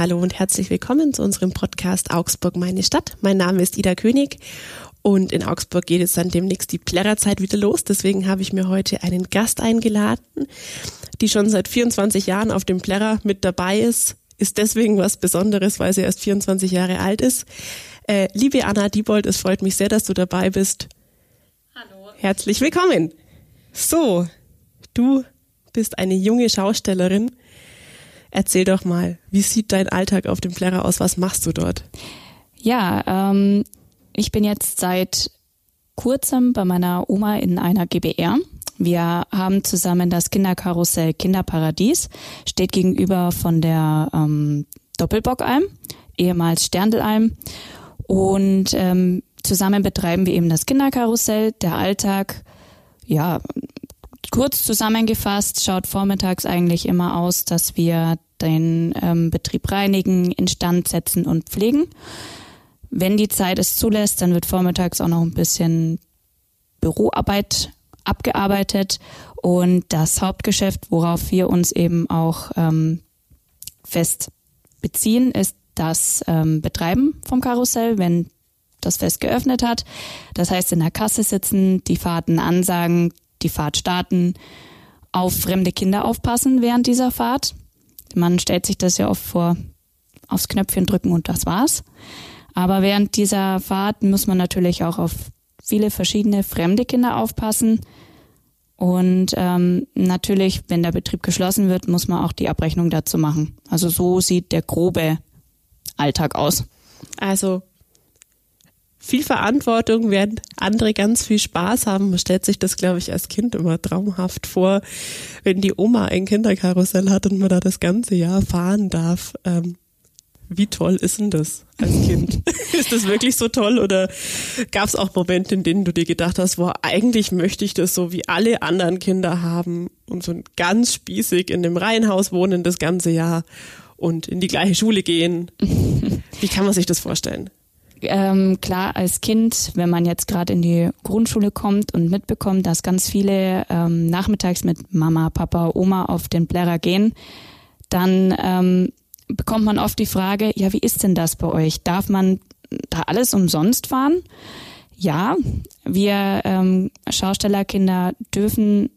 Hallo und herzlich willkommen zu unserem Podcast Augsburg meine Stadt. Mein Name ist Ida König und in Augsburg geht es dann demnächst die Plärrerzeit wieder los. Deswegen habe ich mir heute einen Gast eingeladen, die schon seit 24 Jahren auf dem Plärrer mit dabei ist. Ist deswegen was Besonderes, weil sie erst 24 Jahre alt ist. Äh, liebe Anna Diebold, es freut mich sehr, dass du dabei bist. Hallo. Herzlich willkommen. So, du bist eine junge Schaustellerin Erzähl doch mal, wie sieht dein Alltag auf dem Plärrer aus? Was machst du dort? Ja, ähm, ich bin jetzt seit kurzem bei meiner Oma in einer GBR. Wir haben zusammen das Kinderkarussell Kinderparadies, steht gegenüber von der ähm, Doppelbockalm, ehemals Sterndelalm. Und ähm, zusammen betreiben wir eben das Kinderkarussell. Der Alltag, ja, Kurz zusammengefasst schaut vormittags eigentlich immer aus, dass wir den ähm, Betrieb reinigen, instand setzen und pflegen. Wenn die Zeit es zulässt, dann wird vormittags auch noch ein bisschen Büroarbeit abgearbeitet und das Hauptgeschäft, worauf wir uns eben auch ähm, fest beziehen, ist das ähm, Betreiben vom Karussell, wenn das Fest geöffnet hat. Das heißt, in der Kasse sitzen, die Fahrten ansagen, die Fahrt starten, auf fremde Kinder aufpassen während dieser Fahrt. Man stellt sich das ja oft vor, aufs Knöpfchen drücken und das war's. Aber während dieser Fahrt muss man natürlich auch auf viele verschiedene fremde Kinder aufpassen. Und ähm, natürlich, wenn der Betrieb geschlossen wird, muss man auch die Abrechnung dazu machen. Also so sieht der grobe Alltag aus. Also viel Verantwortung, während andere ganz viel Spaß haben. Man stellt sich das, glaube ich, als Kind immer traumhaft vor, wenn die Oma ein Kinderkarussell hat und man da das ganze Jahr fahren darf. Ähm, wie toll ist denn das als Kind? ist das wirklich so toll oder gab es auch Momente, in denen du dir gedacht hast, boah, eigentlich möchte ich das so wie alle anderen Kinder haben und so ganz spießig in dem Reihenhaus wohnen das ganze Jahr und in die gleiche Schule gehen? Wie kann man sich das vorstellen? Ähm, klar, als Kind, wenn man jetzt gerade in die Grundschule kommt und mitbekommt, dass ganz viele ähm, nachmittags mit Mama, Papa, Oma auf den Plärrer gehen, dann ähm, bekommt man oft die Frage, ja, wie ist denn das bei euch? Darf man da alles umsonst fahren? Ja, wir ähm, Schaustellerkinder dürfen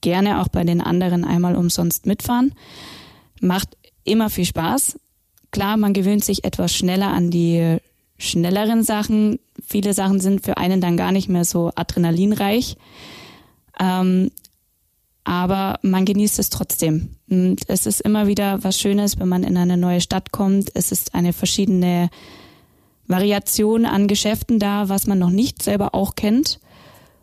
gerne auch bei den anderen einmal umsonst mitfahren. Macht immer viel Spaß. Klar, man gewöhnt sich etwas schneller an die schnelleren Sachen. Viele Sachen sind für einen dann gar nicht mehr so adrenalinreich. Ähm, aber man genießt es trotzdem. Und es ist immer wieder was Schönes, wenn man in eine neue Stadt kommt. Es ist eine verschiedene Variation an Geschäften da, was man noch nicht selber auch kennt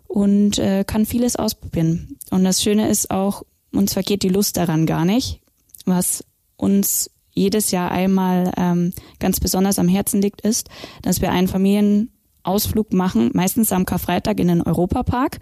und äh, kann vieles ausprobieren. Und das Schöne ist auch, uns vergeht die Lust daran gar nicht, was uns jedes Jahr einmal ähm, ganz besonders am Herzen liegt, ist, dass wir einen Familienausflug machen, meistens am Karfreitag in den Europapark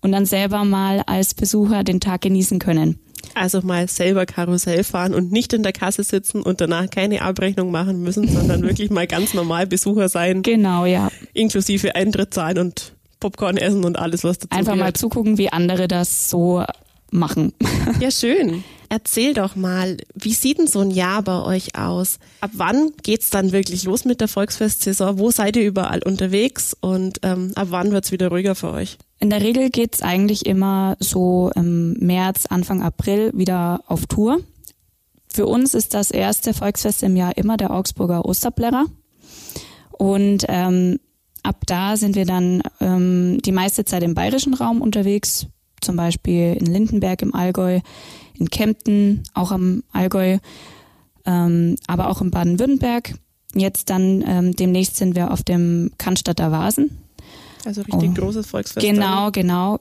und dann selber mal als Besucher den Tag genießen können. Also mal selber Karussell fahren und nicht in der Kasse sitzen und danach keine Abrechnung machen müssen, sondern wirklich mal ganz normal Besucher sein. Genau, ja. Inklusive Eintritt zahlen und Popcorn essen und alles, was dazu Einfach gehört. mal zugucken, wie andere das so machen. Ja, schön. Erzähl doch mal, wie sieht denn so ein Jahr bei euch aus? Ab wann geht's dann wirklich los mit der Volksfestsaison? Wo seid ihr überall unterwegs und ähm, ab wann wird's wieder ruhiger für euch? In der Regel geht's eigentlich immer so im März, Anfang April wieder auf Tour. Für uns ist das erste Volksfest im Jahr immer der Augsburger Osterplärrer. Und ähm, ab da sind wir dann ähm, die meiste Zeit im bayerischen Raum unterwegs, zum Beispiel in Lindenberg im Allgäu, in Kempten, auch am Allgäu, ähm, aber auch in Baden-Württemberg. Jetzt dann ähm, demnächst sind wir auf dem Cannstatter Vasen. Also richtig oh. großes Volksfest. Genau, genau.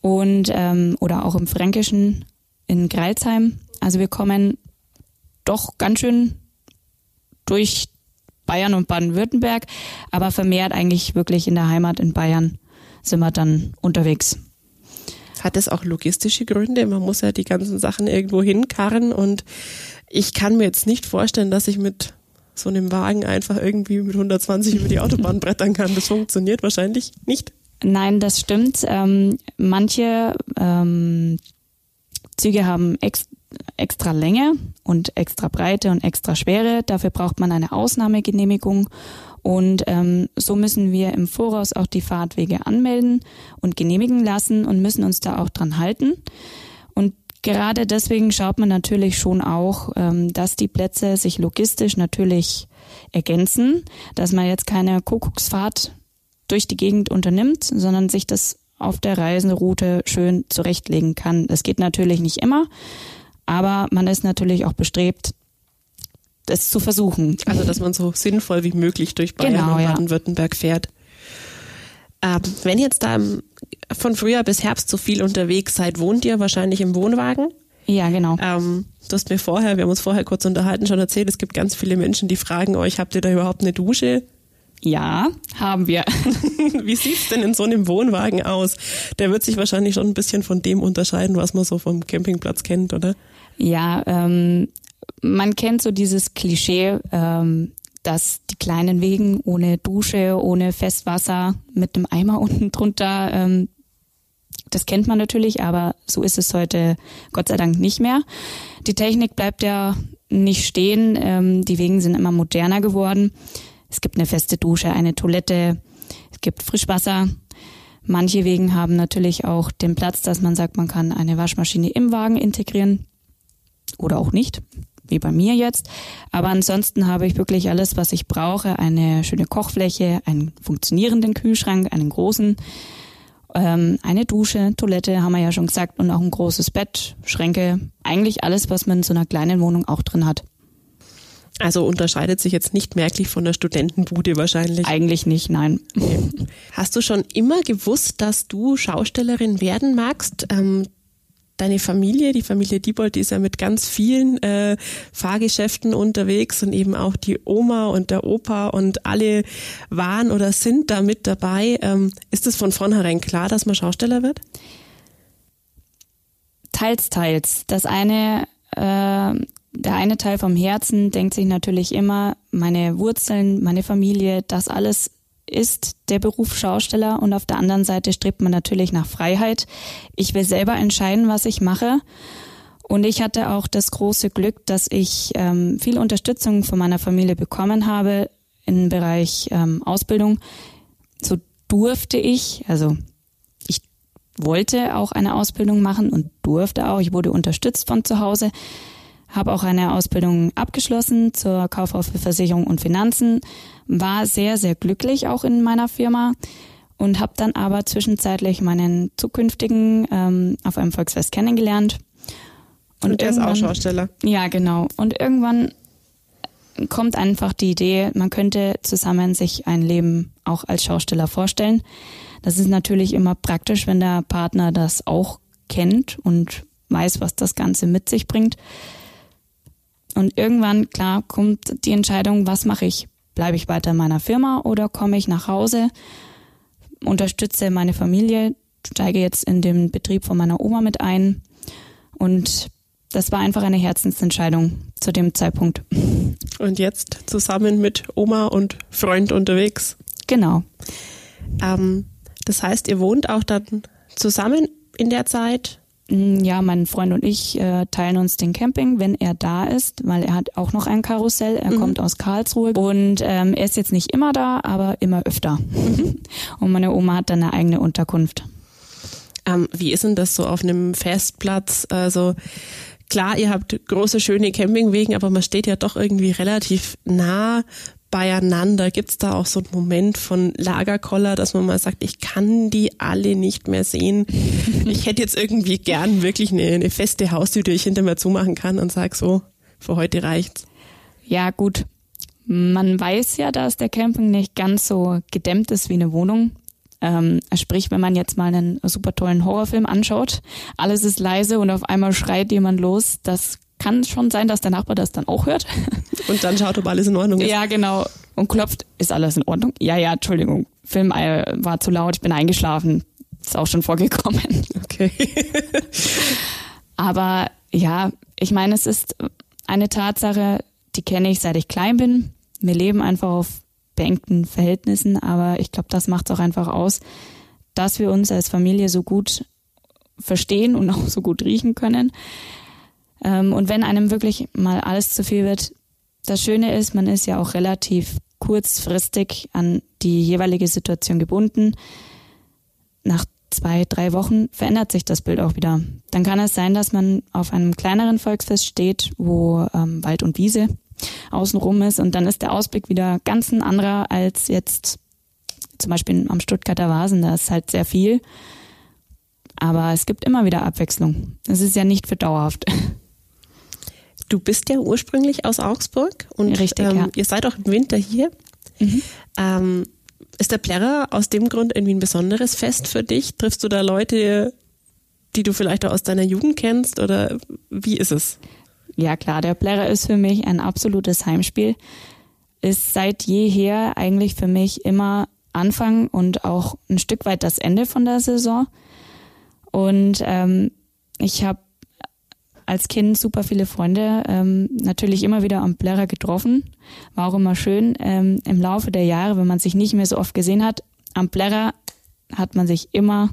Und ähm, oder auch im Fränkischen in Greilsheim. Also wir kommen doch ganz schön durch Bayern und Baden-Württemberg, aber vermehrt eigentlich wirklich in der Heimat in Bayern sind wir dann unterwegs. Hat es auch logistische Gründe? Man muss ja die ganzen Sachen irgendwo hinkarren und ich kann mir jetzt nicht vorstellen, dass ich mit so einem Wagen einfach irgendwie mit 120 über die Autobahn brettern kann. Das funktioniert wahrscheinlich nicht. Nein, das stimmt. Ähm, manche ähm, Züge haben ex extra Länge und extra Breite und extra Schwere. Dafür braucht man eine Ausnahmegenehmigung. Und ähm, so müssen wir im Voraus auch die Fahrtwege anmelden und genehmigen lassen und müssen uns da auch dran halten. Und gerade deswegen schaut man natürlich schon auch, ähm, dass die Plätze sich logistisch natürlich ergänzen, dass man jetzt keine Kuckucksfahrt durch die Gegend unternimmt, sondern sich das auf der Reisenroute schön zurechtlegen kann. Das geht natürlich nicht immer, aber man ist natürlich auch bestrebt, das zu versuchen. Also, dass man so sinnvoll wie möglich durch Bayern genau, und Baden-Württemberg fährt. Ähm, wenn jetzt da von Frühjahr bis Herbst so viel unterwegs seid, wohnt ihr wahrscheinlich im Wohnwagen? Ja, genau. Ähm, du hast mir vorher, wir haben uns vorher kurz unterhalten, schon erzählt, es gibt ganz viele Menschen, die fragen euch, habt ihr da überhaupt eine Dusche? Ja, haben wir. Wie sieht's denn in so einem Wohnwagen aus? Der wird sich wahrscheinlich schon ein bisschen von dem unterscheiden, was man so vom Campingplatz kennt, oder? Ja, ähm, man kennt so dieses Klischee, ähm, dass die kleinen Wegen ohne Dusche, ohne Festwasser, mit einem Eimer unten drunter, ähm, das kennt man natürlich, aber so ist es heute Gott sei Dank nicht mehr. Die Technik bleibt ja nicht stehen, ähm, die Wegen sind immer moderner geworden. Es gibt eine feste Dusche, eine Toilette, es gibt Frischwasser. Manche Wegen haben natürlich auch den Platz, dass man sagt, man kann eine Waschmaschine im Wagen integrieren oder auch nicht, wie bei mir jetzt. Aber ansonsten habe ich wirklich alles, was ich brauche. Eine schöne Kochfläche, einen funktionierenden Kühlschrank, einen großen, ähm, eine Dusche, Toilette, haben wir ja schon gesagt, und auch ein großes Bett, Schränke. Eigentlich alles, was man in so einer kleinen Wohnung auch drin hat. Also unterscheidet sich jetzt nicht merklich von der Studentenbude wahrscheinlich. Eigentlich nicht, nein. Hast du schon immer gewusst, dass du Schaustellerin werden magst? Ähm, deine Familie, die Familie Diebold, die ist ja mit ganz vielen äh, Fahrgeschäften unterwegs und eben auch die Oma und der Opa und alle waren oder sind da mit dabei. Ähm, ist es von vornherein klar, dass man Schausteller wird? Teils, teils. Das eine äh, der eine Teil vom Herzen denkt sich natürlich immer, meine Wurzeln, meine Familie, das alles ist der Beruf Schausteller und auf der anderen Seite strebt man natürlich nach Freiheit. Ich will selber entscheiden, was ich mache. Und ich hatte auch das große Glück, dass ich ähm, viel Unterstützung von meiner Familie bekommen habe im Bereich ähm, Ausbildung. So durfte ich, also ich wollte auch eine Ausbildung machen und durfte auch. Ich wurde unterstützt von zu Hause habe auch eine Ausbildung abgeschlossen zur Kauffrau für Versicherung und Finanzen, war sehr, sehr glücklich auch in meiner Firma und habe dann aber zwischenzeitlich meinen zukünftigen ähm, auf einem Volksfest kennengelernt. Und, und der ist auch Schausteller. Ja, genau. Und irgendwann kommt einfach die Idee, man könnte zusammen sich ein Leben auch als Schausteller vorstellen. Das ist natürlich immer praktisch, wenn der Partner das auch kennt und weiß, was das Ganze mit sich bringt. Und irgendwann, klar, kommt die Entscheidung, was mache ich? Bleibe ich weiter in meiner Firma oder komme ich nach Hause, unterstütze meine Familie, steige jetzt in den Betrieb von meiner Oma mit ein. Und das war einfach eine Herzensentscheidung zu dem Zeitpunkt. Und jetzt zusammen mit Oma und Freund unterwegs. Genau. Ähm, das heißt, ihr wohnt auch dann zusammen in der Zeit ja, mein Freund und ich äh, teilen uns den Camping, wenn er da ist, weil er hat auch noch ein Karussell. Er mhm. kommt aus Karlsruhe und ähm, er ist jetzt nicht immer da, aber immer öfter. Mhm. Und meine Oma hat dann eine eigene Unterkunft. Ähm, wie ist denn das so auf einem Festplatz? Also klar, ihr habt große, schöne Campingwegen, aber man steht ja doch irgendwie relativ nah beieinander? Gibt es da auch so einen Moment von Lagerkoller, dass man mal sagt, ich kann die alle nicht mehr sehen? ich hätte jetzt irgendwie gern wirklich eine, eine feste Haustür, die ich hinter mir zumachen kann und sage so, für heute reicht's. Ja, gut. Man weiß ja, dass der Camping nicht ganz so gedämmt ist wie eine Wohnung. Ähm, sprich, wenn man jetzt mal einen super tollen Horrorfilm anschaut, alles ist leise und auf einmal schreit jemand los, das kann schon sein, dass der Nachbar das dann auch hört. Und dann schaut, ob alles in Ordnung ist. Ja, genau. Und klopft, ist alles in Ordnung? Ja, ja, Entschuldigung. Film äh, war zu laut, ich bin eingeschlafen. Ist auch schon vorgekommen. Okay. Aber ja, ich meine, es ist eine Tatsache, die kenne ich seit ich klein bin. Wir leben einfach auf beengten Verhältnissen, aber ich glaube, das macht es auch einfach aus, dass wir uns als Familie so gut verstehen und auch so gut riechen können. Ähm, und wenn einem wirklich mal alles zu viel wird, das Schöne ist, man ist ja auch relativ kurzfristig an die jeweilige Situation gebunden. Nach zwei, drei Wochen verändert sich das Bild auch wieder. Dann kann es sein, dass man auf einem kleineren Volksfest steht, wo ähm, Wald und Wiese außenrum ist und dann ist der Ausblick wieder ganz ein anderer als jetzt zum Beispiel am Stuttgarter Vasen. Da ist halt sehr viel. Aber es gibt immer wieder Abwechslung. Es ist ja nicht für dauerhaft. Du bist ja ursprünglich aus Augsburg und Richtig, ähm, ja. ihr seid auch im Winter hier. Mhm. Ähm, ist der Plärrer aus dem Grund irgendwie ein besonderes Fest für dich? Triffst du da Leute, die du vielleicht auch aus deiner Jugend kennst oder wie ist es? Ja klar, der Plärrer ist für mich ein absolutes Heimspiel. Ist seit jeher eigentlich für mich immer Anfang und auch ein Stück weit das Ende von der Saison. Und ähm, ich habe als Kind super viele Freunde ähm, natürlich immer wieder am Plärrer getroffen. War auch immer schön. Ähm, Im Laufe der Jahre, wenn man sich nicht mehr so oft gesehen hat, am Plärrer hat man sich immer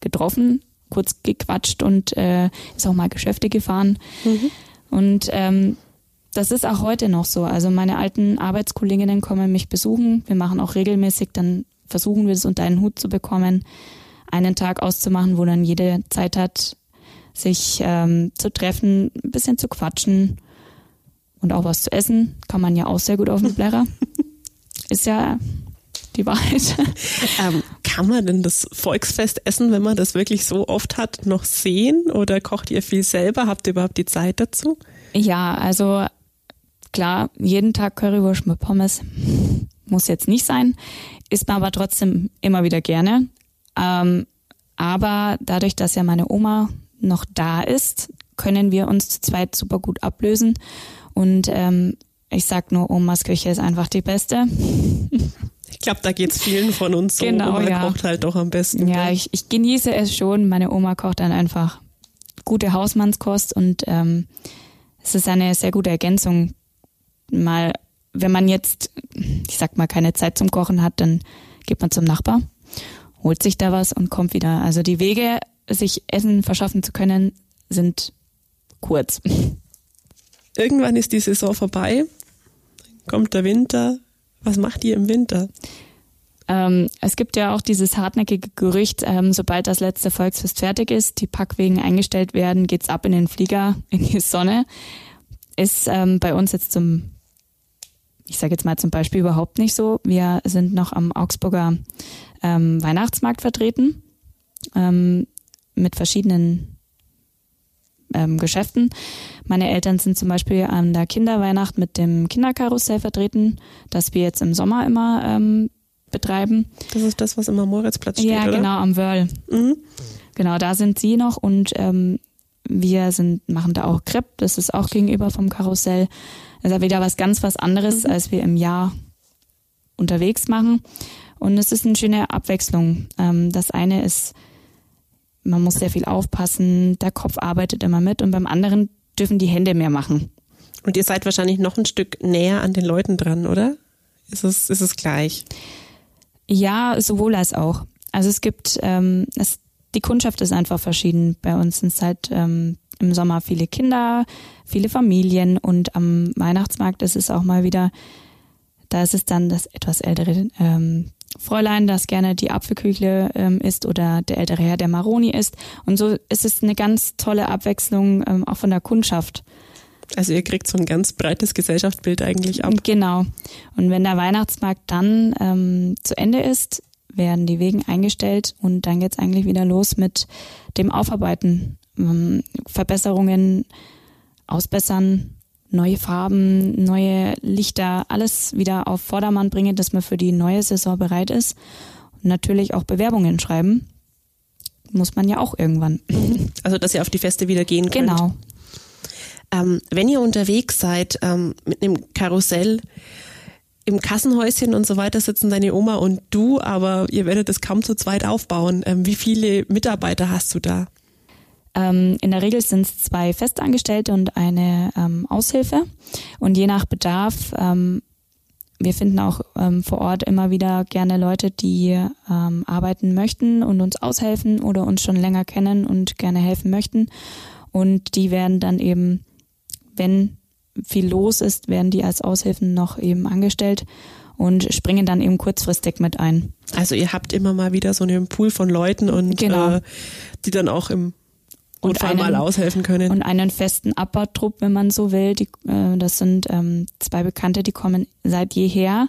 getroffen, kurz gequatscht und äh, ist auch mal Geschäfte gefahren. Und ähm, das ist auch heute noch so. Also meine alten Arbeitskolleginnen kommen mich besuchen. Wir machen auch regelmäßig, dann versuchen wir es unter einen Hut zu bekommen, einen Tag auszumachen, wo dann jede Zeit hat, sich ähm, zu treffen, ein bisschen zu quatschen und auch was zu essen. Kann man ja auch sehr gut auf dem Plärrer. Ist ja die Wahrheit. Ähm, kann man denn das Volksfest essen, wenn man das wirklich so oft hat, noch sehen oder kocht ihr viel selber? Habt ihr überhaupt die Zeit dazu? Ja, also klar, jeden Tag Currywurst mit Pommes muss jetzt nicht sein, isst man aber trotzdem immer wieder gerne. Ähm, aber dadurch, dass ja meine Oma noch da ist, können wir uns zu zweit super gut ablösen. Und ähm, ich sag nur, Omas Küche ist einfach die beste. Ich glaube, da geht's vielen von uns so. Genau, Oma ja. kocht halt doch am besten. Ja, gell? ich, ich genieße es schon. Meine Oma kocht dann einfach gute Hausmannskost und ähm, es ist eine sehr gute Ergänzung. Mal, wenn man jetzt, ich sag mal, keine Zeit zum Kochen hat, dann geht man zum Nachbar, holt sich da was und kommt wieder. Also die Wege, sich Essen verschaffen zu können, sind kurz. Irgendwann ist die Saison vorbei, kommt der Winter. Was macht ihr im Winter? Ähm, es gibt ja auch dieses hartnäckige Gerücht, ähm, sobald das letzte Volksfest fertig ist, die Packwegen eingestellt werden, geht's ab in den Flieger, in die Sonne. Ist ähm, bei uns jetzt zum, ich sage jetzt mal zum Beispiel überhaupt nicht so. Wir sind noch am Augsburger ähm, Weihnachtsmarkt vertreten ähm, mit verschiedenen ähm, Geschäften. Meine Eltern sind zum Beispiel an der Kinderweihnacht mit dem Kinderkarussell vertreten, das wir jetzt im Sommer immer ähm, betreiben. Das ist das, was immer Moritzplatz steht, ja, oder? genau, am Wörl. Mhm. Genau, da sind sie noch und ähm, wir sind, machen da auch Crepe, das ist auch gegenüber vom Karussell. Das ist ja wieder was ganz was anderes, als wir im Jahr unterwegs machen. Und es ist eine schöne Abwechslung. Ähm, das eine ist, man muss sehr viel aufpassen, der Kopf arbeitet immer mit und beim anderen dürfen die Hände mehr machen. Und ihr seid wahrscheinlich noch ein Stück näher an den Leuten dran, oder? Ist es, ist es gleich? Ja, sowohl als auch. Also es gibt, ähm, es, die Kundschaft ist einfach verschieden. Bei uns sind es halt ähm, im Sommer viele Kinder, viele Familien und am Weihnachtsmarkt ist es auch mal wieder, da ist es dann das etwas ältere ähm, Fräulein, das gerne die Apfelküchle ähm, isst oder der ältere Herr, der Maroni isst. Und so ist es eine ganz tolle Abwechslung ähm, auch von der Kundschaft. Also ihr kriegt so ein ganz breites Gesellschaftsbild eigentlich ab. Genau. Und wenn der Weihnachtsmarkt dann ähm, zu Ende ist, werden die Wegen eingestellt und dann geht's eigentlich wieder los mit dem Aufarbeiten, ähm, Verbesserungen, Ausbessern, neue Farben, neue Lichter, alles wieder auf Vordermann bringen, dass man für die neue Saison bereit ist. Und natürlich auch Bewerbungen schreiben. Muss man ja auch irgendwann. Also dass ihr auf die Feste wieder gehen könnt. Genau. Ähm, wenn ihr unterwegs seid ähm, mit einem Karussell, im Kassenhäuschen und so weiter sitzen deine Oma und du, aber ihr werdet es kaum zu zweit aufbauen. Ähm, wie viele Mitarbeiter hast du da? Ähm, in der Regel sind es zwei Festangestellte und eine ähm, Aushilfe. Und je nach Bedarf, ähm, wir finden auch ähm, vor Ort immer wieder gerne Leute, die ähm, arbeiten möchten und uns aushelfen oder uns schon länger kennen und gerne helfen möchten. und die werden dann eben, wenn viel los ist, werden die als Aushilfen noch eben angestellt und springen dann eben kurzfristig mit ein. Also ihr habt immer mal wieder so einen Pool von Leuten und genau. äh, die dann auch im Notfall einen, mal aushelfen können. Und einen festen Abbautrupp, wenn man so will. Die, äh, das sind ähm, zwei Bekannte, die kommen seit jeher.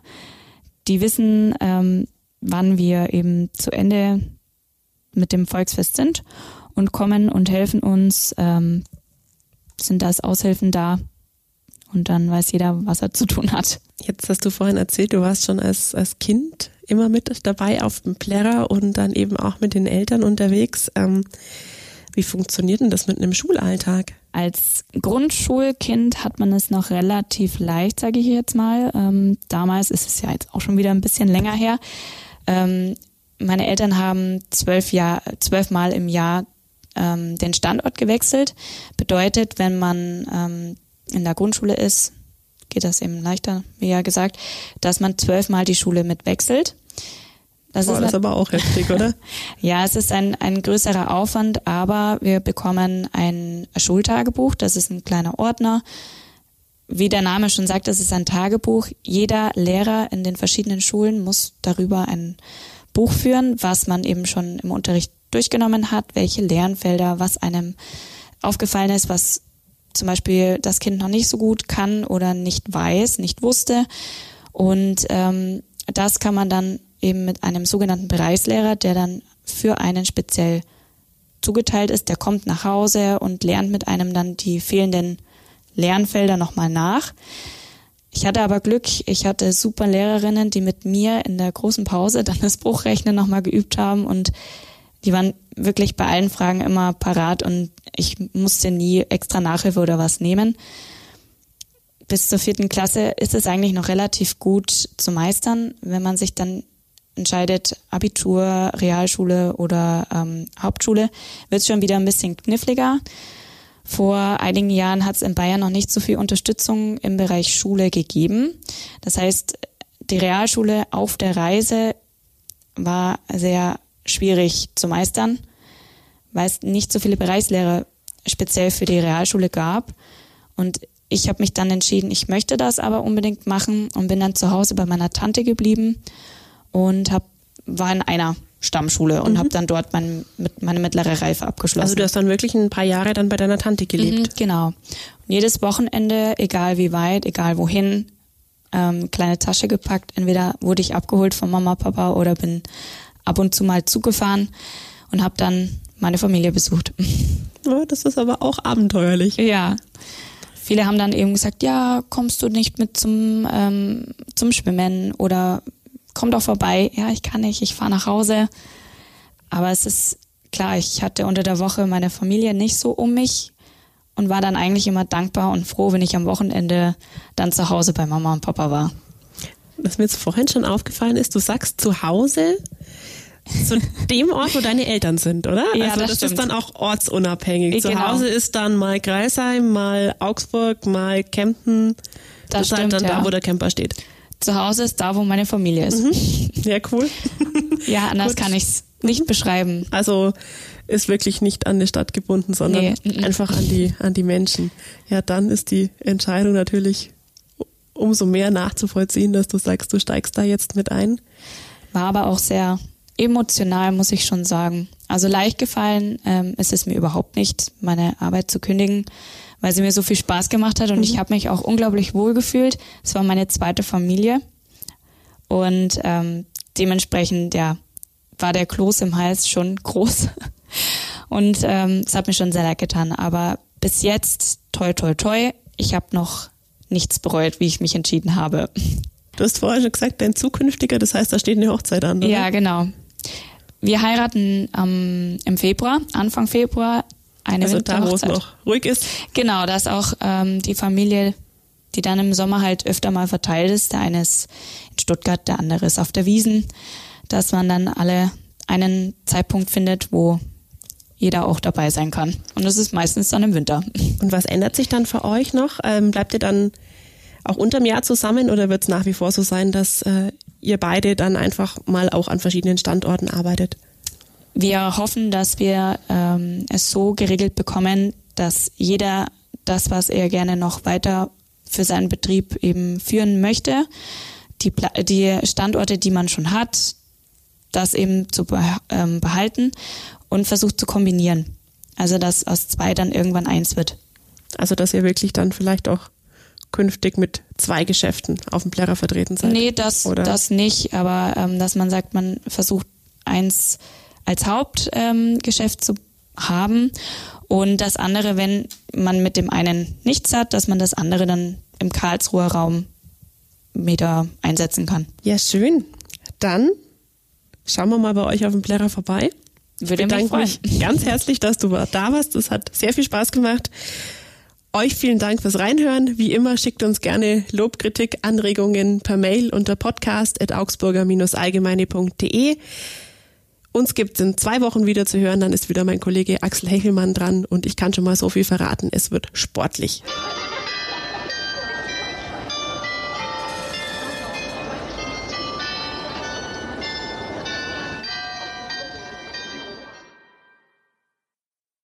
Die wissen, ähm, wann wir eben zu Ende mit dem Volksfest sind und kommen und helfen uns, ähm, sind als Aushilfen da und dann weiß jeder, was er zu tun hat. Jetzt hast du vorhin erzählt, du warst schon als, als Kind immer mit dabei auf dem Plärrer und dann eben auch mit den Eltern unterwegs. Ähm, wie funktioniert denn das mit einem Schulalltag? Als Grundschulkind hat man es noch relativ leicht, sage ich jetzt mal. Ähm, damals ist es ja jetzt auch schon wieder ein bisschen länger her. Ähm, meine Eltern haben zwölf, Jahr, zwölf Mal im Jahr ähm, den Standort gewechselt. Bedeutet, wenn man ähm, in der Grundschule ist, geht das eben leichter, wie ja gesagt, dass man zwölfmal die Schule mitwechselt. Das Boah, ist das aber auch heftig, oder? ja, es ist ein, ein größerer Aufwand, aber wir bekommen ein Schultagebuch, das ist ein kleiner Ordner. Wie der Name schon sagt, das ist ein Tagebuch. Jeder Lehrer in den verschiedenen Schulen muss darüber ein Buch führen, was man eben schon im Unterricht durchgenommen hat, welche Lernfelder, was einem aufgefallen ist, was zum Beispiel das Kind noch nicht so gut kann oder nicht weiß, nicht wusste. Und ähm, das kann man dann eben mit einem sogenannten Bereichslehrer, der dann für einen speziell zugeteilt ist, der kommt nach Hause und lernt mit einem dann die fehlenden Lernfelder nochmal nach. Ich hatte aber Glück, ich hatte super Lehrerinnen, die mit mir in der großen Pause dann das Bruchrechnen nochmal geübt haben und die waren wirklich bei allen Fragen immer parat und ich musste nie extra Nachhilfe oder was nehmen. Bis zur vierten Klasse ist es eigentlich noch relativ gut zu meistern. Wenn man sich dann entscheidet, Abitur, Realschule oder ähm, Hauptschule, wird es schon wieder ein bisschen kniffliger. Vor einigen Jahren hat es in Bayern noch nicht so viel Unterstützung im Bereich Schule gegeben. Das heißt, die Realschule auf der Reise war sehr schwierig zu meistern, weil es nicht so viele Bereichslehrer speziell für die Realschule gab. Und ich habe mich dann entschieden, ich möchte das aber unbedingt machen und bin dann zu Hause bei meiner Tante geblieben und hab, war in einer Stammschule und mhm. habe dann dort mein, mit, meine mittlere Reife abgeschlossen. Also du hast dann wirklich ein paar Jahre dann bei deiner Tante gelebt. Mhm, genau. Und jedes Wochenende, egal wie weit, egal wohin, ähm, kleine Tasche gepackt. Entweder wurde ich abgeholt von Mama, Papa oder bin ab und zu mal zugefahren und habe dann meine Familie besucht. Oh, das ist aber auch abenteuerlich. Ja. Viele haben dann eben gesagt, ja, kommst du nicht mit zum, ähm, zum Schwimmen oder komm doch vorbei. Ja, ich kann nicht, ich fahre nach Hause. Aber es ist klar, ich hatte unter der Woche meine Familie nicht so um mich und war dann eigentlich immer dankbar und froh, wenn ich am Wochenende dann zu Hause bei Mama und Papa war. Was mir jetzt vorhin schon aufgefallen ist, du sagst zu Hause, zu dem Ort, wo deine Eltern sind, oder? Ja, also das, das ist dann auch ortsunabhängig. Genau. Zu Hause ist dann mal Greisheim, mal Augsburg, mal Kempten. Das, ist halt dann ja. da, wo der Camper steht. Zu Hause ist da, wo meine Familie ist. Mhm. Ja, cool. Ja, anders Gut. kann ich es nicht beschreiben. Also ist wirklich nicht an die Stadt gebunden, sondern Nee, mhm. einfach an die, an die Menschen. Ja, dann ist die Entscheidung natürlich umso mehr nachzuvollziehen, dass du sagst, du steigst da jetzt mit ein. War aber auch sehr emotional, muss ich schon sagen. Also leicht gefallen ähm, ist es mir überhaupt nicht, meine Arbeit zu kündigen, weil sie mir so viel Spaß gemacht hat und ich habe mich auch unglaublich wohl gefühlt. Es war meine zweite Familie und ähm, dementsprechend, ja, war der Kloß im Hals schon groß und ähm, es hat mir schon sehr leid getan. Aber bis jetzt, toi, toi, toi, ich habe noch nichts bereut, wie ich mich entschieden habe. Du hast vorher schon gesagt, dein zukünftiger, das heißt, da steht eine Hochzeit an. Oder? Ja, genau. Wir heiraten ähm, im Februar, Anfang Februar, eine Also da, wo es noch ruhig ist. Genau, da ist auch ähm, die Familie, die dann im Sommer halt öfter mal verteilt ist. Der eine ist in Stuttgart, der andere ist auf der Wiesen, dass man dann alle einen Zeitpunkt findet, wo jeder auch dabei sein kann. Und das ist meistens dann im Winter. Und was ändert sich dann für euch noch? Ähm, bleibt ihr dann auch unterm Jahr zusammen oder wird es nach wie vor so sein, dass äh, ihr beide dann einfach mal auch an verschiedenen Standorten arbeitet? Wir hoffen, dass wir ähm, es so geregelt bekommen, dass jeder das, was er gerne noch weiter für seinen Betrieb eben führen möchte, die, die Standorte, die man schon hat, das eben zu ähm, behalten und versucht zu kombinieren. Also dass aus zwei dann irgendwann eins wird. Also dass ihr wirklich dann vielleicht auch künftig mit zwei Geschäften auf dem Plärrer vertreten seid? Nee, das, oder? das nicht, aber ähm, dass man sagt, man versucht eins als Hauptgeschäft ähm, zu haben und das andere, wenn man mit dem einen nichts hat, dass man das andere dann im Karlsruher Raum wieder einsetzen kann. Ja, schön. Dann schauen wir mal bei euch auf dem Plärrer vorbei. Würde ich bedanke mich ganz herzlich, dass du da warst. Das hat sehr viel Spaß gemacht. Euch vielen Dank fürs Reinhören. Wie immer schickt uns gerne Lob, Kritik, Anregungen per Mail unter podcast.augsburger-allgemeine.de. Uns gibt es in zwei Wochen wieder zu hören. Dann ist wieder mein Kollege Axel Hechelmann dran und ich kann schon mal so viel verraten. Es wird sportlich.